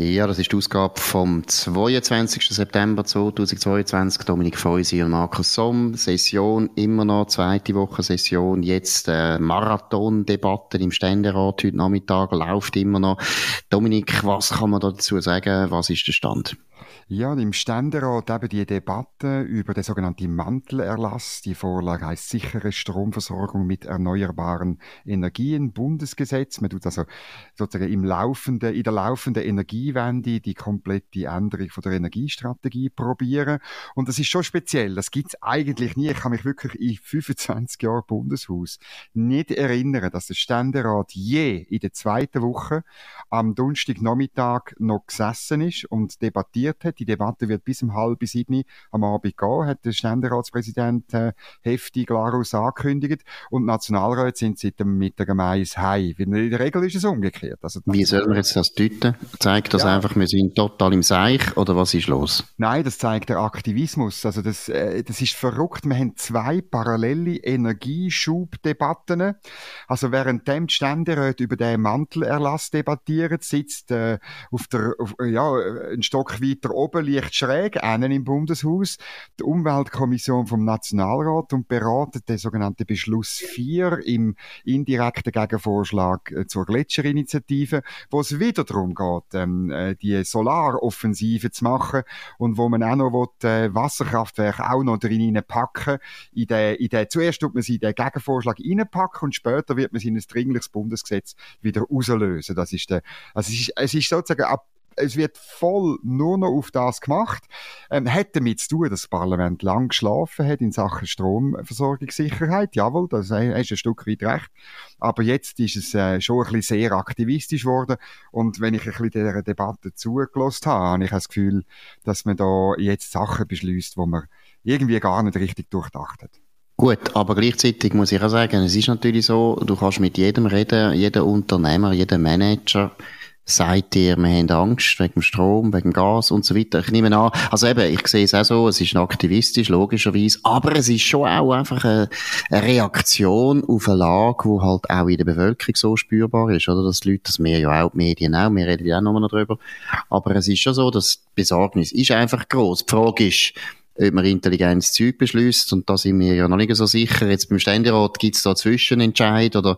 Ja, das ist die Ausgabe vom 22. September 2022. Dominik Feusi und Markus Somm. Session, immer noch zweite Woche Session. Jetzt äh, Marathondebatte im Ständerat heute Nachmittag läuft immer noch. Dominik, was kann man dazu sagen? Was ist der Stand? Ja, im Ständerat eben die Debatte über den sogenannten Mantelerlass. Die Vorlage heißt sichere Stromversorgung mit erneuerbaren Energien, Bundesgesetz. Man tut also sozusagen im laufenden, in der laufenden Energiewende die komplette Änderung von der Energiestrategie probieren. Und das ist schon speziell. Das gibt's eigentlich nie. Ich kann mich wirklich in 25 Jahren Bundeshaus nicht erinnern, dass der Ständerat je in der zweiten Woche am Donnerstagnachmittag noch gesessen ist und debattiert hat. Die Debatte wird bis um halb sieben am Abend gehen, hat der Ständeratspräsident äh, heftig Glarus angekündigt. Und Nationalräte sind seit dem Mittag am Eis heim. In der Regel ist es umgekehrt. Also Wie soll man jetzt das deuten? Zeigt das ja. einfach, wir sind total im Seich oder was ist los? Nein, das zeigt der Aktivismus. Also das, äh, das ist verrückt. Wir haben zwei parallele Energieschubdebatten. Also während dem Ständerat über den Mantelerlass debattiert, sitzt äh, auf der, auf, ja, ein Stock weiter oben liegt schräg, einen im Bundeshaus, die Umweltkommission vom Nationalrat und beratet den sogenannten Beschluss 4 im indirekten Gegenvorschlag äh, zur Gletscherinitiative, wo es wieder darum geht, ähm, äh, die Solaroffensive zu machen und wo man auch noch will, äh, Wasserkraftwerke auch noch drin packen. In den, in den, zuerst tut man sie in den Gegenvorschlag reinpacken und später wird man sie in ein dringliches Bundesgesetz wieder auslösen. Das ist der, also es ist, es ist sozusagen es wird voll nur noch auf das gemacht. Ähm, hat damit zu tun, dass das Parlament lang geschlafen hat in Sachen Stromversorgungssicherheit. Jawohl, das ist ein Stück weit recht. Aber jetzt ist es äh, schon ein bisschen sehr aktivistisch geworden. Und wenn ich ein bisschen dieser Debatte zugelassen habe, habe ich das Gefühl, dass man da jetzt Sachen beschließt, wo man irgendwie gar nicht richtig durchdacht hat. Gut, aber gleichzeitig muss ich auch sagen, es ist natürlich so, du kannst mit jedem reden, jeder Unternehmer, jeder Manager, sagt ihr, wir haben Angst wegen dem Strom, wegen dem Gas und so weiter. Ich nehme an, also eben, ich sehe es auch so, es ist aktivistisch, logischerweise, aber es ist schon auch einfach eine, Reaktion auf eine Lage, die halt auch in der Bevölkerung so spürbar ist, oder? Dass die Leute, dass wir ja auch, die Medien auch, wir reden ja auch nochmal darüber, aber es ist schon so, dass die Besorgnis ist einfach groß. Die Frage ist, ob man intelligentes Zeug beschließt. Und da sind wir ja noch nicht so sicher. Jetzt beim Ständerat gibt es da Zwischenentscheid oder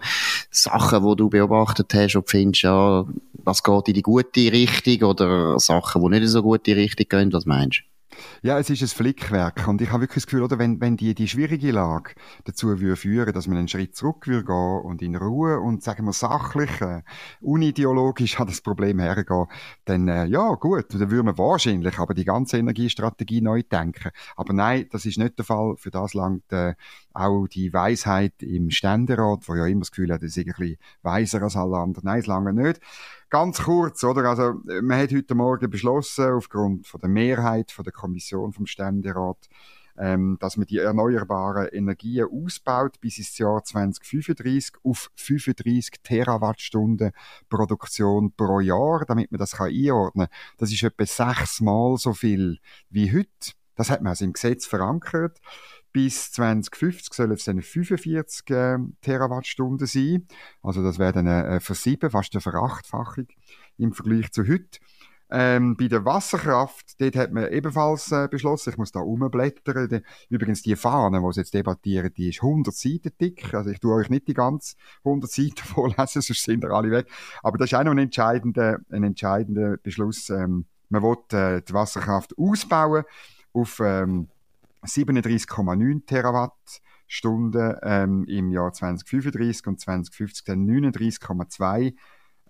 Sachen, wo du beobachtet hast, du findest, ja, das geht in die gute Richtung oder Sachen, die nicht in so gute Richtung gehen. Was meinst du? Ja, es ist ein Flickwerk. Und ich habe wirklich das Gefühl, oder, wenn, wenn die, die schwierige Lage dazu würde führen, dass man einen Schritt zurück würde gehen und in Ruhe und, sagen wir, sachlich, äh, unideologisch an das Problem hergehen, dann, äh, ja, gut, dann würde man wahrscheinlich aber die ganze Energiestrategie neu denken. Aber nein, das ist nicht der Fall. Für das langt, äh, auch die Weisheit im Ständerat, wo ja immer das Gefühl hat, das ist ein bisschen weiser als alle anderen. Nein, es lange nicht. Ganz kurz, oder? Also, man hat heute Morgen beschlossen, aufgrund von der Mehrheit von der Kommission vom Ständerat, ähm, dass man die erneuerbaren Energien ausbaut bis ins Jahr 2035 auf 35 Terawattstunden Produktion pro Jahr, damit man das kann einordnen kann. Das ist etwa sechsmal so viel wie heute. Das hat man also im Gesetz verankert. Bis 2050 sollen es dann 45 äh, Terawattstunden sein. Also das wäre dann eine Versieben, fast eine Verachtfachung im Vergleich zu heute. Ähm, bei der Wasserkraft, dort hat man ebenfalls äh, beschlossen, ich muss da umblättern. De, übrigens, die Fahne, die sie jetzt debattieren, die ist 100 Seiten dick. Also ich tue euch nicht die ganze 100 Seiten vorlesen, sonst sind ihr alle weg. Aber das ist auch noch ein entscheidender, ein entscheidender Beschluss. Ähm, man will äh, die Wasserkraft ausbauen auf ähm, 37,9 Terawattstunden ähm, im Jahr 2035 und 2050 dann 39,2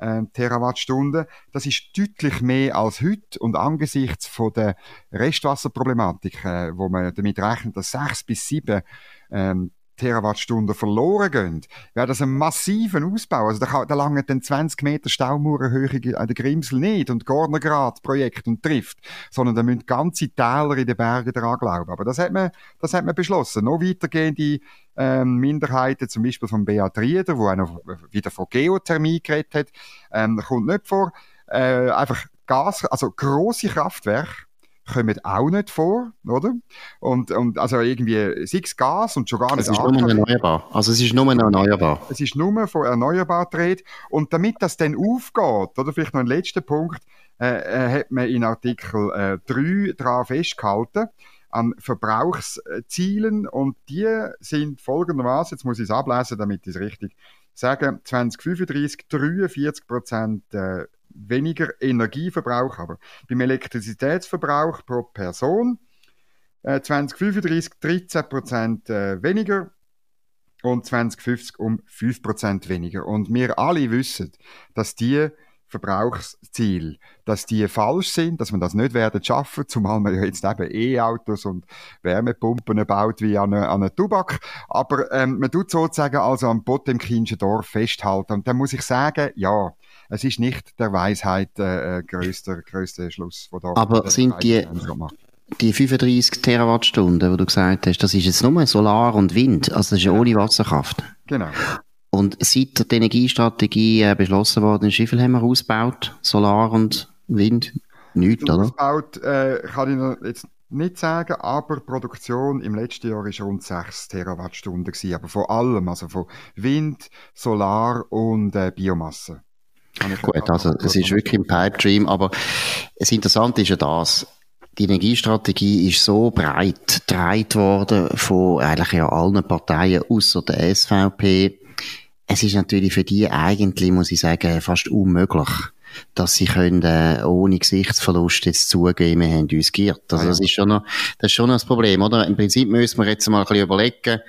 äh, Terawattstunden. Das ist deutlich mehr als heute und angesichts von der Restwasserproblematik, äh, wo man damit rechnet, dass sechs bis sieben ähm, Terawattstunden verloren gehen, wäre das ein massiver Ausbau. Also da, kann, da langen dann 20 Meter Staumauerhöhe an der Grimsel nicht und Gornergrad Projekt und trifft, sondern da müssen ganze Täler in den Bergen daran glauben. Aber das hat man, das hat man beschlossen. Noch weitergehende ähm, Minderheiten, zum Beispiel von Beat Rieder, wo noch wieder von Geothermie geredet hat, ähm, kommt nicht vor. Äh, einfach Gas, also grosse Kraftwerke, kommen auch nicht vor, oder? Und, und also irgendwie sechs Gas und schon gar nicht Es ist nur erneuerbar. Also es ist nur erneuerbar. Es ist nur von erneuerbar dreht. Und damit das dann aufgeht, oder vielleicht noch ein letzter Punkt, äh, äh, hat man in Artikel äh, 3 daran festgehalten, an Verbrauchszielen und die sind folgendermaßen, jetzt muss ich es ablesen, damit ich es richtig sage, 2035 43 Prozent äh, weniger Energieverbrauch, aber beim Elektrizitätsverbrauch pro Person äh, 2035 13 Prozent äh, weniger und 2050 um 5 Prozent weniger. Und wir alle wissen, dass die Verbrauchsziele, dass die falsch sind, dass man das nicht werden schaffen, zumal man ja jetzt eben E-Autos und Wärmepumpen baut wie an einen Tubak. Aber ähm, man tut sozusagen also am Potemkinschen Dorf festhalten. Und dann muss ich sagen, ja, es ist nicht der Weisheit äh, äh größter, größter Schluss. Wo da Aber sind die, die 35 Terawattstunden, die du gesagt hast, das ist jetzt nur Solar und Wind, also das ist ja ohne Wasserkraft. Genau. Und seit die Energiestrategie äh, beschlossen worden ist, wie viel haben wir ausgebaut? Solar und Wind? Nichts, oder? Ausgebaut äh, kann ich noch jetzt nicht sagen, aber die Produktion im letzten Jahr war rund 6 Terawattstunden gewesen, aber vor allem, also von Wind, Solar und äh, Biomasse. Gut, also es ist wirklich ein Pipe Dream, aber das Interessante ist ja das, die Energiestrategie ist so breit getragen worden von eigentlich ja allen Parteien außer der SVP. Es ist natürlich für die eigentlich, muss ich sagen, fast unmöglich, dass sie können, äh, ohne Gesichtsverlust jetzt zugeben, wir haben uns geirrt. Also das ist schon noch, das ist schon noch das Problem, oder? Im Prinzip müssen wir jetzt mal ein bisschen überlegen,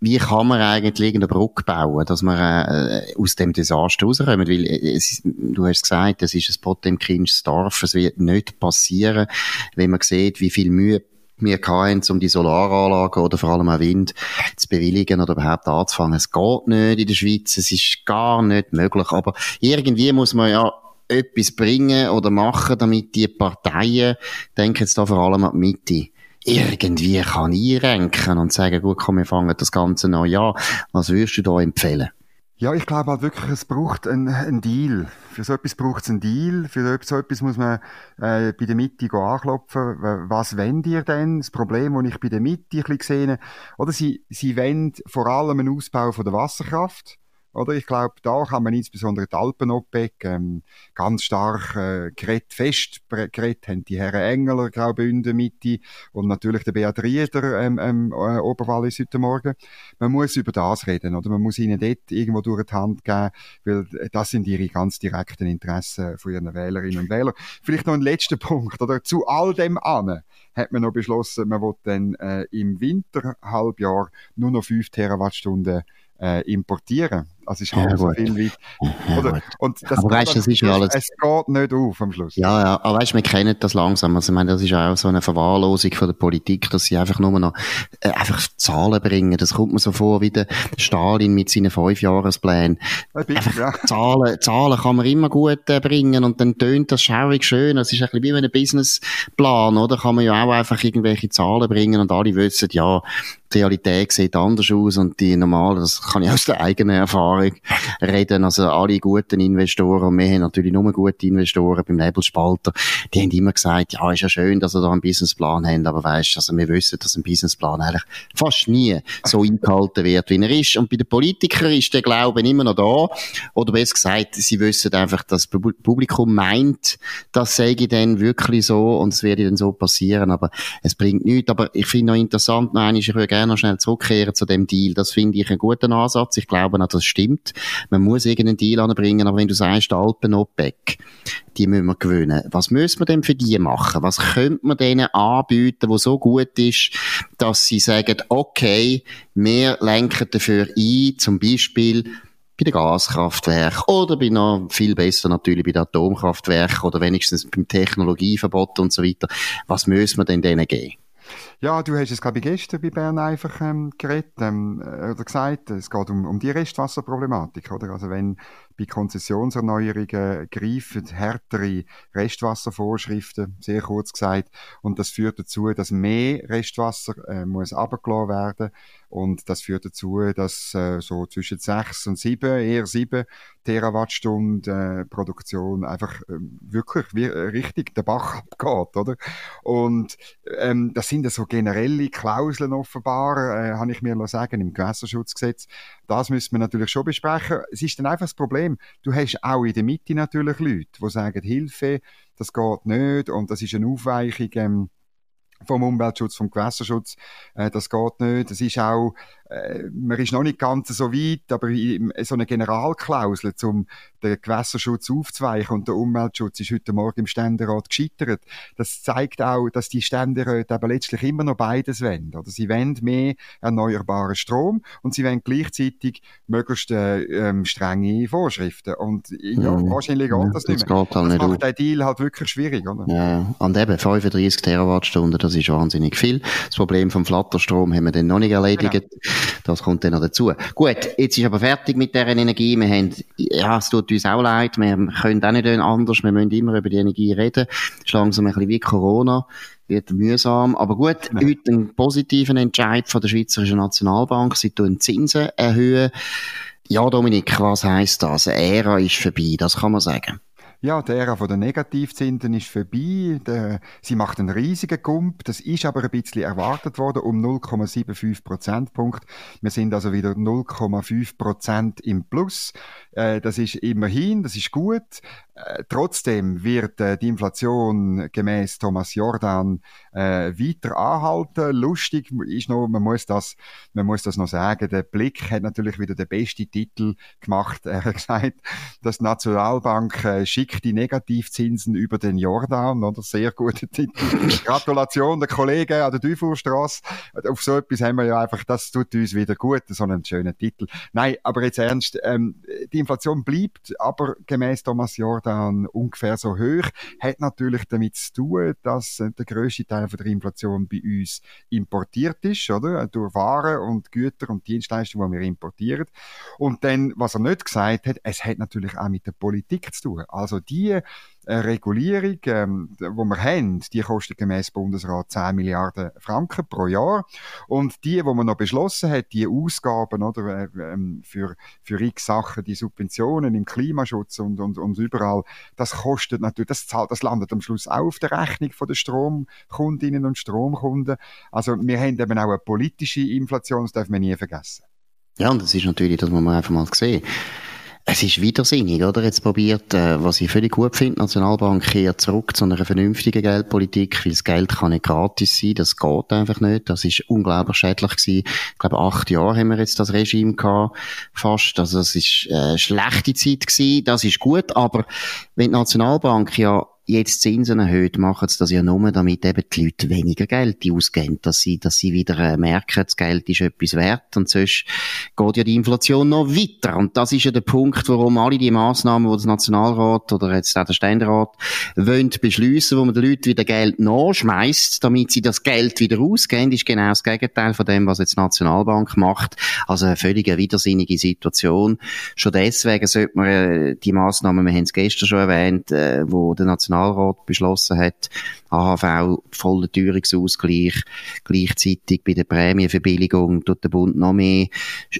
wie kann man eigentlich eine Brücke bauen, dass man äh, aus dem Desaster rauskommt? Weil äh, es, du hast gesagt, es ist ein Potemkinsches Dorf, es wird nicht passieren, wenn man sieht, wie viel Mühe wir hatten, um die Solaranlagen oder vor allem auch Wind zu bewilligen oder überhaupt anzufangen. Es geht nicht in der Schweiz, es ist gar nicht möglich, aber irgendwie muss man ja etwas bringen oder machen, damit die Parteien, denken jetzt da vor allem an die Mitte, irgendwie kann einrenken und sagen, gut, komm, wir fangen das Ganze neu an. Was würdest du da empfehlen? Ja, ich glaube halt wirklich, es braucht einen, Deal. Für so etwas braucht es einen Deal. Für so etwas muss man äh, bei der Mitte anklopfen. Was wollt ihr denn? Das Problem, das ich bei der Mitte ein bisschen sehe, oder sie, sie wollen vor allem einen Ausbau von der Wasserkraft. Oder ich glaube, da kann man insbesondere die Alpen-OPEC ähm, ganz stark äh, geredet, fest geredet haben die Herren Engeler, Graubünden, Mitte und natürlich der Beat Rieder ähm, ähm, äh, Oberwallis heute Morgen. Man muss über das reden, oder? Man muss ihnen dort irgendwo durch die Hand geben, weil das sind ihre ganz direkten Interessen von ihren Wählerinnen und Wählern. Vielleicht noch ein letzter Punkt, oder? Zu all dem an hat man noch beschlossen, man will dann äh, im Winterhalbjahr nur noch 5 Terawattstunden äh, importieren. Also ist halb ja, so viel wie. Oder? Und das, aber weißt, das ist ja alles. Es geht nicht auf am Schluss. Ja, ja. Aber weißt, wir kennen das langsam. Also, ich meine, das ist auch so eine Verwahrlosung von der Politik, dass sie einfach nur noch, äh, einfach Zahlen bringen. Das kommt mir so vor wie der Stalin mit seinen Fünfjahresplänen. Einfach ja. Zahlen, Zahlen kann man immer gut äh, bringen und dann tönt das schaurig schön. Das ist ein bisschen wie ein Businessplan, oder? Kann man ja auch einfach irgendwelche Zahlen bringen und alle wissen, ja, die Realität sieht anders aus und die normale, das kann ich aus der eigenen Erfahrung reden, also alle guten Investoren, und wir haben natürlich nur gute Investoren beim Nebelspalter, die haben immer gesagt, ja, ist ja schön, dass sie da einen Businessplan haben, aber weißt, also wir wissen, dass ein Businessplan eigentlich fast nie so eingehalten wird, wie er ist. Und bei den Politikern ist der Glaube immer noch da, oder besser gesagt, sie wissen einfach, dass das Publikum meint, das sei dann wirklich so und es werde dann so passieren, aber es bringt nichts. Aber ich finde noch interessant, noch einmal, ich würde gerne noch schnell zurückkehren zu dem Deal. Das finde ich einen guten Ansatz. Ich glaube auch, das stimmt. Man muss irgendeinen Deal anbringen, aber wenn du sagst, Alpen OPEC, die müssen wir gewinnen. Was müssen wir denn für die machen? Was könnte man denen anbieten, wo so gut ist, dass sie sagen, okay, wir lenken dafür ein, zum Beispiel bei den Gaskraftwerken oder bei noch viel besser natürlich bei den Atomkraftwerken oder wenigstens beim Technologieverbot und so weiter. Was müssen wir denn denen geben? Ja, du hast es, glaube ich, gestern bei Bern einfach ähm, geredet ähm, oder gesagt, es geht um, um die Restwasserproblematik, oder? Also wenn bei Konzessionserneuerungen greifen härtere Restwasservorschriften, sehr kurz gesagt. Und das führt dazu, dass mehr Restwasser äh, muss abgelassen werden und das führt dazu, dass äh, so zwischen sechs und sieben, eher sieben Terawattstunden äh, Produktion einfach äh, wirklich wie, äh, richtig der Bach abgeht, oder? Und ähm, das sind ja so generelle Klauseln offenbar, äh, habe ich mir sagen, im Gewässerschutzgesetz. Das müssen wir natürlich schon besprechen. Es ist dann einfach das Problem, du hast auch in der Mitte natürlich Leute, die sagen, Hilfe, das geht nicht und das ist eine Aufweichung, ähm, vom Umweltschutz, vom Gewässerschutz. Äh, das geht nicht. Das ist auch äh, man ist noch nicht ganz so weit, aber so eine Generalklausel, um den Gewässerschutz aufzuweichen und der Umweltschutz ist heute Morgen im Ständerat gescheitert. Das zeigt auch, dass die Ständeräte aber letztlich immer noch beides wollen. Oder sie wollen mehr erneuerbaren Strom und sie wollen gleichzeitig möglichst äh, ähm, strenge Vorschriften. Und ja, mhm. wahrscheinlich geht ja, das nicht mehr. Geht halt das macht den Deal halt wirklich schwierig, oder? Ja, und eben 35 Terawattstunden, das ist wahnsinnig viel. Das Problem vom Flatterstrom haben wir dann noch nicht erledigt. Genau. Das kommt dann noch dazu. Gut, jetzt ist aber fertig mit dieser Energie. Wir haben, ja, es tut uns auch leid. Wir können auch nicht anders. Wir müssen immer über die Energie reden. Es ist langsam ein bisschen wie Corona. Wird mühsam. Aber gut, ja. heute ein positiven Entscheid von der Schweizerischen Nationalbank. Sie tun Zinsen erhöhen. Ja, Dominik, was heisst das? Eine Ära ist vorbei, das kann man sagen. Ja, die Ära der Negativzinsen ist vorbei. Der, sie macht einen riesigen Gump. Das ist aber ein bisschen erwartet worden um 0,75 Prozentpunkt. Wir sind also wieder 0,5 Prozent im Plus. Äh, das ist immerhin, das ist gut. Äh, trotzdem wird äh, die Inflation gemäß Thomas Jordan äh, weiter anhalten. Lustig ist noch, man muss das, man muss das noch sagen. Der Blick hat natürlich wieder den besten Titel gemacht. Er hat gesagt, dass die Nationalbank äh, schickt die Negativzinsen über den Jordan, oder? Sehr guter Titel. Gratulation der Kollegen an der Dufourstrasse. Auf so etwas haben wir ja einfach, das tut uns wieder gut, so einen schönen Titel. Nein, aber jetzt ernst, ähm, die Inflation bleibt aber gemäß Thomas Jordan dann ungefähr so hoch. Hat natürlich damit zu tun, dass äh, der grösste Teil von der Inflation bei uns importiert ist, oder? Durch Waren und Güter und Dienstleistungen, die wir importieren. Und dann, was er nicht gesagt hat, es hat natürlich auch mit der Politik zu tun. Also die Regulierung, ähm, wo wir haben, die kostet gemäß Bundesrat 10 Milliarden Franken pro Jahr. Und die, wo man noch beschlossen hat, die Ausgaben oder, äh, ähm, für, für x Sachen, die Subventionen im Klimaschutz und, und, und überall, das kostet natürlich, das zahlt, das landet am Schluss auch auf der Rechnung den Stromkundinnen und Stromkunden. Also wir haben eben auch eine politische Inflation, das darf man nie vergessen. Ja, und das ist natürlich, das muss man einfach mal sehen. Es ist widersinnig, oder? Jetzt probiert, äh, was ich völlig gut finde, Nationalbank kehrt zurück zu einer vernünftigen Geldpolitik, weil das Geld kann nicht gratis sein, das geht einfach nicht. Das ist unglaublich schädlich gewesen. Ich glaube, acht Jahre haben wir jetzt das Regime gehabt, fast. Also, das ist äh, schlechte Zeit gewesen, das ist gut, aber wenn die Nationalbank ja jetzt Zinsen erhöht, machen sie das ja nur, damit eben die Leute weniger Geld ausgeben, dass sie, dass sie wieder äh, merken, das Geld ist etwas wert und sonst geht ja die Inflation noch weiter. Und das ist ja der Punkt, warum alle die Massnahmen, die das Nationalrat oder jetzt auch der Ständerat wollen beschliessen, wo man den Leuten wieder Geld nachschmeißt, damit sie das Geld wieder ausgeben, ist genau das Gegenteil von dem, was jetzt die Nationalbank macht. Also eine völlig widersinnige Situation. Schon deswegen sollte man äh, die Massnahmen, wir haben es gestern schon erwähnt, äh, wo der Nationalrat Nationalrat beschlossen hat, AHV voller Teuerungsausgleich, gleichzeitig bei der Prämienverbilligung tut der Bund noch mehr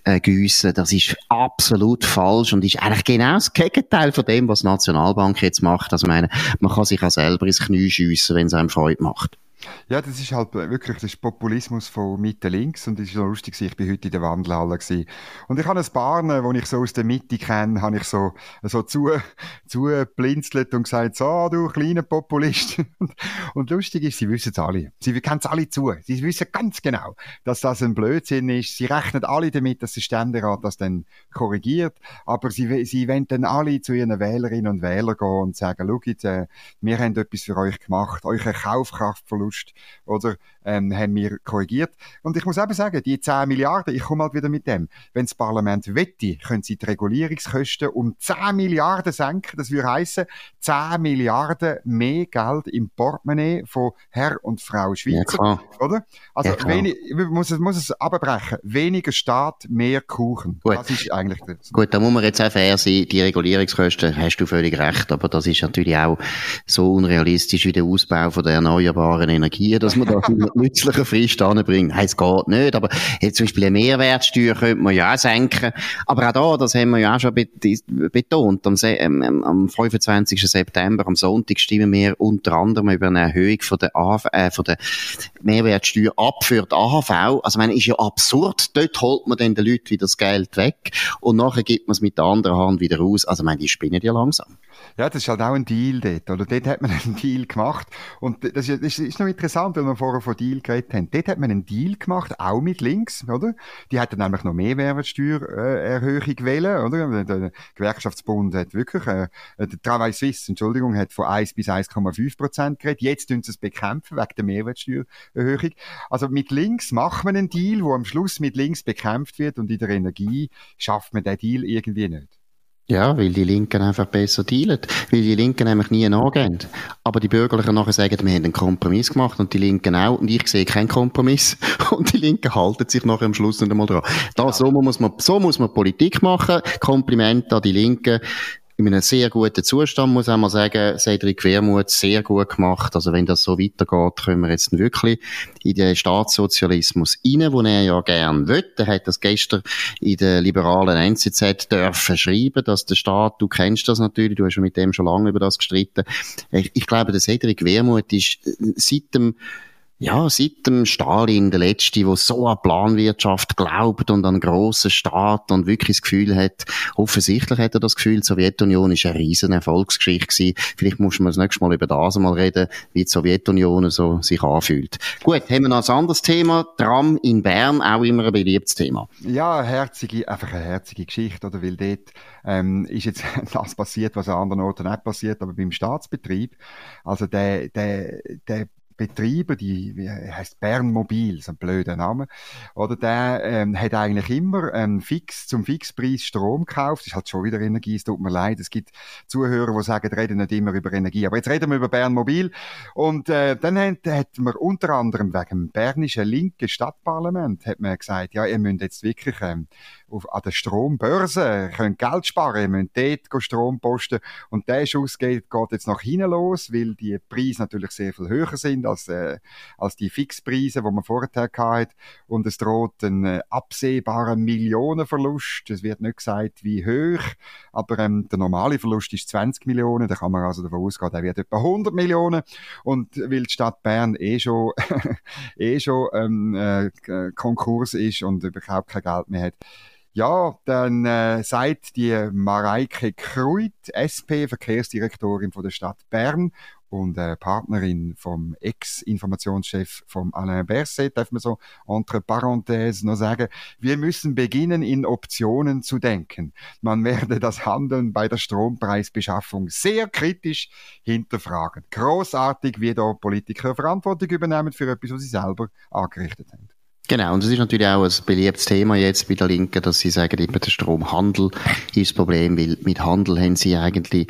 äh, giessen. Das ist absolut falsch und ist eigentlich genau das Gegenteil von dem, was die Nationalbank jetzt macht. Also meine, man kann sich auch selber ins Knie schiessen, wenn es einem Freude macht. Ja, das ist halt wirklich das ist Populismus von Mitte links und es ist so lustig, ich bin heute in der Wandelhalle gewesen. und ich habe ein paar, die ich so aus der Mitte kenne, habe ich so so zu zu blinzelt und gesagt, so du kleiner Populist. und lustig ist, sie wissen es alle, sie kennen es alle zu, sie wissen ganz genau, dass das ein Blödsinn ist. Sie rechnen alle damit, dass der Ständerat das dann korrigiert, aber sie sie wollen dann alle zu ihren Wählerinnen und Wählern gehen und sagen, schau äh, wir haben etwas für euch gemacht, euer Kaufkraftverlust Verlust, oder, ähm, haben wir korrigiert. Und ich muss eben sagen, die 10 Milliarden, ich komme halt wieder mit dem. Wenn das Parlament wette, können sie die Regulierungskosten um 10 Milliarden senken. Das würde heißen 10 Milliarden mehr Geld im Portemonnaie von Herr und Frau Schweizer, ja, oder? Also, ja, wenig, muss es, muss es abbrechen. Weniger Staat, mehr Kuchen. Gut. Das ist eigentlich das. Gut, da muss man jetzt auch fair sein. Die Regulierungskosten, hast du völlig recht, aber das ist natürlich auch so unrealistisch wie der Ausbau von der erneuerbaren Energie, dass man da nützlichen Frist anbringt. Nein, es geht nicht, aber jetzt zum Beispiel eine Mehrwertsteuer könnte man ja auch senken. Aber auch da, das haben wir ja auch schon betont, am, am 25. September, am Sonntag, stimmen wir unter anderem über eine Erhöhung von der, AV, äh, von der Mehrwertsteuer ab für die AHV. Also, ich meine, ist ja absurd. Dort holt man dann den Leuten wieder das Geld weg und nachher gibt man es mit der anderen Hand wieder raus. Also, ich meine, die spinnen ja langsam. Ja, das ist halt auch ein Deal dort, oder? Dort hat man einen Deal gemacht. Und das ist, das ist noch interessant, weil wir vorher von Deal geredet haben. Dort hat man einen Deal gemacht, auch mit links, oder? Die hatten nämlich noch mehr Mehrwertsteuererhöhung äh, wählen, oder? Der Gewerkschaftsbund hat wirklich, äh, der Travail Suisse, Entschuldigung, hat von 1 bis 1,5 Prozent geredet. Jetzt tun sie es bekämpfen, wegen der Mehrwertsteuererhöhung. Also mit links macht man einen Deal, wo am Schluss mit links bekämpft wird und in der Energie schafft man den Deal irgendwie nicht. Ja, weil die Linken einfach besser dealen. Weil die Linken nämlich nie nachgehen. Aber die Bürgerlichen nachher sagen, wir haben einen Kompromiss gemacht und die Linken auch. Und ich sehe keinen Kompromiss. Und die Linken halten sich nachher am Schluss nicht einmal dran. Da, so muss man, so muss man Politik machen. Kompliment an die Linken in einem sehr guten Zustand, muss man sagen. Cedric Wermuth sehr gut gemacht. Also wenn das so weitergeht, können wir jetzt wirklich in den Staatssozialismus rein, wo er ja gern will. Er hat das gestern in der liberalen NZZ dürfen schreiben, dass der Staat, du kennst das natürlich, du hast mit dem schon lange über das gestritten. Ich, ich glaube, der Cedric Wermuth ist seit dem ja, seit dem Stalin, der Letzte, der so an Planwirtschaft glaubt und an grossen Staat und wirklich das Gefühl hat, offensichtlich hat er das Gefühl, die Sowjetunion ist eine riesen Erfolgsgeschichte gewesen. Vielleicht muss man das nächste Mal über das mal reden, wie die Sowjetunion so sich anfühlt. Gut, haben wir noch ein anderes Thema. Tram in Bern, auch immer ein beliebtes Thema. Ja, herzige, einfach eine herzige Geschichte, oder? Weil dort, ähm, ist jetzt das passiert, was an anderen Orten nicht passiert, aber beim Staatsbetrieb, also der, der, der Betreiber, die heißt Bernmobil, so ein blöder Name, oder der ähm, hat eigentlich immer ähm, fix zum Fixpreis Strom gekauft. Das ist halt schon wieder Energie. Es tut mir leid. Es gibt Zuhörer, die sagen, reden nicht immer über Energie. Aber jetzt reden wir über Bernmobil. Und äh, dann hat, hat man unter anderem wegen dem bernischen linken Stadtparlament hat man gesagt, ja, ihr müsst jetzt wirklich ähm, auf, an der Strombörse, könnt Geld sparen, ihr müsst dort Strom posten. Und der Schuss geht, geht jetzt nach hinten los, weil die Preise natürlich sehr viel höher sind als, äh, als die Fixpreise, die man vorher hatte. Und es droht ein äh, absehbarer Millionenverlust. Es wird nicht gesagt, wie hoch, aber ähm, der normale Verlust ist 20 Millionen. Da kann man also davon ausgehen, der wird etwa 100 Millionen. Und weil die Stadt Bern eh schon, eh schon ähm, äh, Konkurs ist und überhaupt kein Geld mehr hat, ja, dann äh, sagt die Mareike Kruit, SP, Verkehrsdirektorin von der Stadt Bern und äh, Partnerin vom Ex-Informationschef vom Alain Berset, darf man so entre parenthèses noch sagen, wir müssen beginnen, in Optionen zu denken. Man werde das Handeln bei der Strompreisbeschaffung sehr kritisch hinterfragen. Großartig, wie da Politiker Verantwortung übernehmen für etwas, was sie selber angerichtet haben. Genau, und das ist natürlich auch ein beliebtes Thema jetzt bei der Linken, dass sie sagen, eben der Stromhandel ist das Problem, weil mit Handel haben sie eigentlich,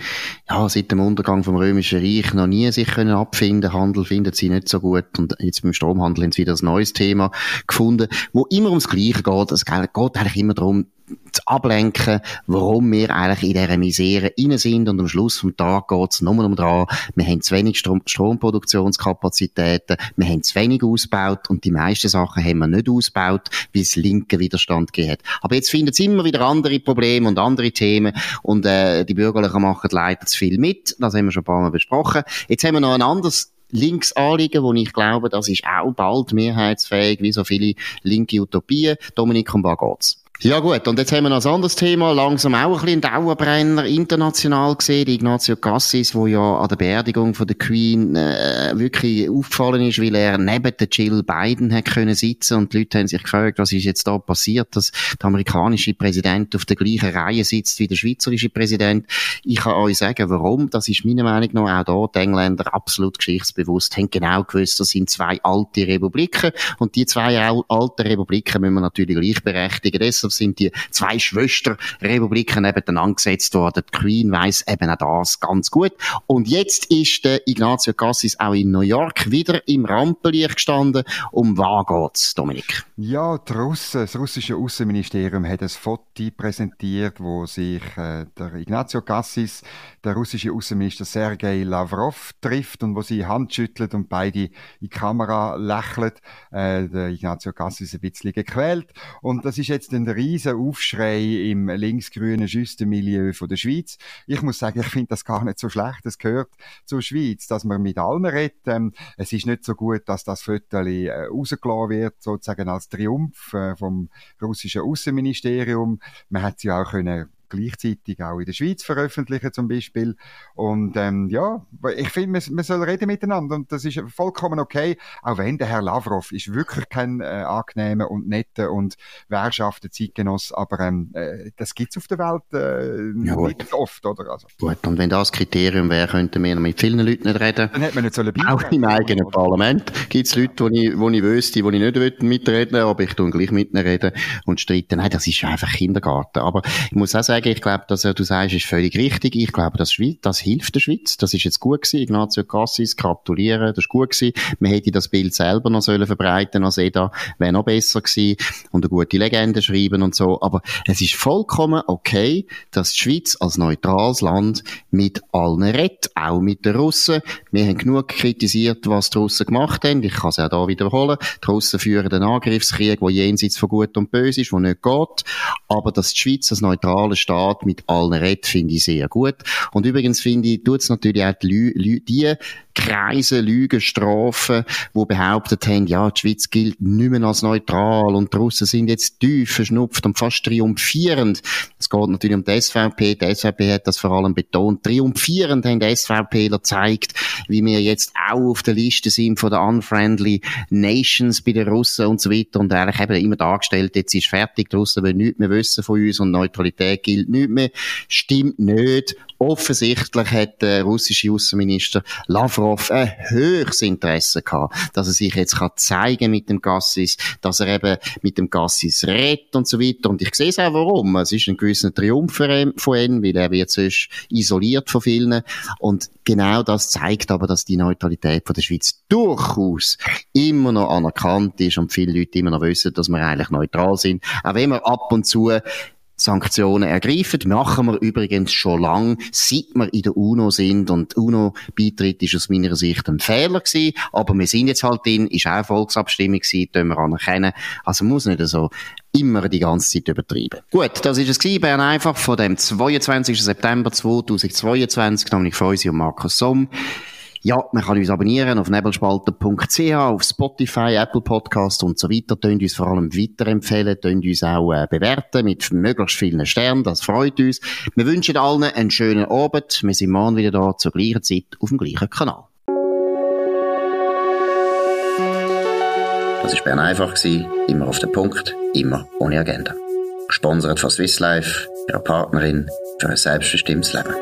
ja, seit dem Untergang vom Römischen Reich noch nie sich können abfinden. Handel finden sie nicht so gut und jetzt beim Stromhandel haben sie wieder ein neues Thema gefunden, wo immer ums Gleiche geht. Es geht eigentlich immer darum, zu ablenken, warum wir eigentlich in dieser Misere rein sind und am Schluss vom Tag geht es nur um dran, wir haben zu wenig Strom Stromproduktionskapazitäten, wir haben zu wenig ausgebaut und die meisten Sachen haben wir nicht ausgebaut, weil es linke Widerstand gegeben hat. Aber jetzt finden sie immer wieder andere Probleme und andere Themen und äh, die Bürgerlichen machen leider zu viel mit, das haben wir schon ein paar Mal besprochen. Jetzt haben wir noch ein anderes Linksanliegen, wo ich glaube, das ist auch bald mehrheitsfähig, wie so viele linke Utopien. Dominik, um was geht's? Ja gut, und jetzt haben wir noch ein anderes Thema, langsam auch ein bisschen ein Dauerbrenner international gesehen, Ignazio Cassis, wo ja an der Beerdigung von der Queen äh, wirklich aufgefallen ist, weil er neben der Jill Biden hat können sitzen und die Leute haben sich gefragt, was ist jetzt da passiert, dass der amerikanische Präsident auf der gleichen Reihe sitzt wie der schweizerische Präsident. Ich kann euch sagen, warum. Das ist meiner Meinung nach auch da die Engländer absolut geschichtsbewusst, haben genau gewusst, das sind zwei alte Republiken und die zwei alten Republiken müssen wir natürlich gleichberechtigen. Deshalb sind die zwei Schwesterrepubliken nebeneinander gesetzt worden. Die Queen weiss eben auch das ganz gut. Und jetzt ist der Ignazio Cassis auch in New York wieder im Rampenlicht gestanden. Um was geht's, Dominik? Ja, die Russen, das russische Außenministerium hat ein Foto präsentiert, wo sich äh, der Ignazio Cassis, der russische Außenminister Sergei Lavrov trifft und wo sie Hand schüttelt und beide in die Kamera lächeln. Äh, der Ignazio Cassis ein bisschen gequält. Und das ist jetzt ein riesen Aufschrei im linksgrünen Schüstermilieu von der Schweiz. Ich muss sagen, ich finde das gar nicht so schlecht. Es gehört zur Schweiz, dass man mit allen redet. Ähm, es ist nicht so gut, dass das Viertel äh, rausgelassen wird, sozusagen als Triumph äh, vom russischen Außenministerium. Man hat sie auch können gleichzeitig auch in der Schweiz veröffentlichen zum Beispiel. Und ähm, ja, ich finde, man, man soll reden miteinander und das ist vollkommen okay, auch wenn der Herr Lavrov ist wirklich kein äh, angenehmer und netter und wehrschafter Zeitgenoss, aber ähm, äh, das gibt's auf der Welt äh, ja, nicht oft, oder? Also. Gut, und wenn das Kriterium wäre, könnten wir mit vielen Leuten nicht reden. Dann hätte man nicht sollen Auch im eigenen oder? Parlament gibt's Leute, wo ich, wo ich wüsste, wo ich nicht mitreden aber ich tue gleich mit ihnen reden und streiten. Nein, das ist einfach Kindergarten. Aber ich muss auch sagen, sagen. Ich glaube, dass du sagst, ist völlig richtig. Ich glaube, das, das hilft der Schweiz. Das ist jetzt gut gewesen. Ignazio Cassis, gratulieren. Das ist gut gewesen. Man hätte das Bild selber noch sollen verbreiten als EDA. Wäre noch besser gewesen. Und eine gute Legende schreiben und so. Aber es ist vollkommen okay, dass die Schweiz als neutrales Land mit allen redet. Auch mit den Russen. Wir haben genug kritisiert, was die Russen gemacht haben. Ich kann es auch hier wiederholen. Die Russen führen einen Angriffskrieg, der jenseits von Gut und Böse ist, der nicht geht. Aber dass die Schweiz als neutrales Staat mit allen redet, finde ich sehr gut. Und übrigens finde ich, tut es natürlich auch die, Lü die Kreise Lügen strafen, wo behauptet haben, ja, die Schweiz gilt nicht mehr als neutral und die Russen sind jetzt tief verschnupft und fast triumphierend. Es geht natürlich um die SVP. Die SVP hat das vor allem betont. Triumphierend haben die SVPler gezeigt, wie wir jetzt auch auf der Liste sind von den unfriendly Nations bei den Russen und so weiter und eigentlich eben immer dargestellt, jetzt ist fertig, die Russen wollen nichts mehr wissen von uns und Neutralität gilt nicht mehr. Stimmt nicht. Offensichtlich hat der russische Außenminister Lavrov ein höchstes Interesse gehabt, dass er sich jetzt kann zeigen mit dem Gassis, dass er eben mit dem Gassis redet und so weiter. Und ich sehe es auch warum. Es ist ein gewisser Triumph von ihm, weil er wird sonst isoliert von vielen. Und genau das zeigt aber, dass die Neutralität von der Schweiz durchaus immer noch anerkannt ist und viele Leute immer noch wissen, dass wir eigentlich neutral sind. Auch wenn wir ab und zu Sanktionen ergreifen. Machen wir übrigens schon lang, seit wir in der UNO sind. Und UNO-Beitritt ist aus meiner Sicht ein Fehler gewesen. Aber wir sind jetzt halt drin, ist auch Volksabstimmung gewesen, können wir anerkennen. Also muss nicht so immer die ganze Zeit übertreiben. Gut, das ist es gewesen, Bern einfach von dem 22. September 2022. Dominik Feusi und Markus Somm. Ja, man kann uns abonnieren auf nebelspalter.ch, auf Spotify, Apple Podcast und so weiter. Tönt uns vor allem weiterempfehlen, tönt uns auch äh, bewerten mit möglichst vielen Sternen. Das freut uns. Wir wünschen allen einen schönen Abend. Wir sind morgen wieder da zur gleichen Zeit auf dem gleichen Kanal. Das war Bern einfach, immer auf den Punkt, immer ohne Agenda. Gesponsert von Swiss Life, ihrer Partnerin für ein selbstbestimmtes Leben.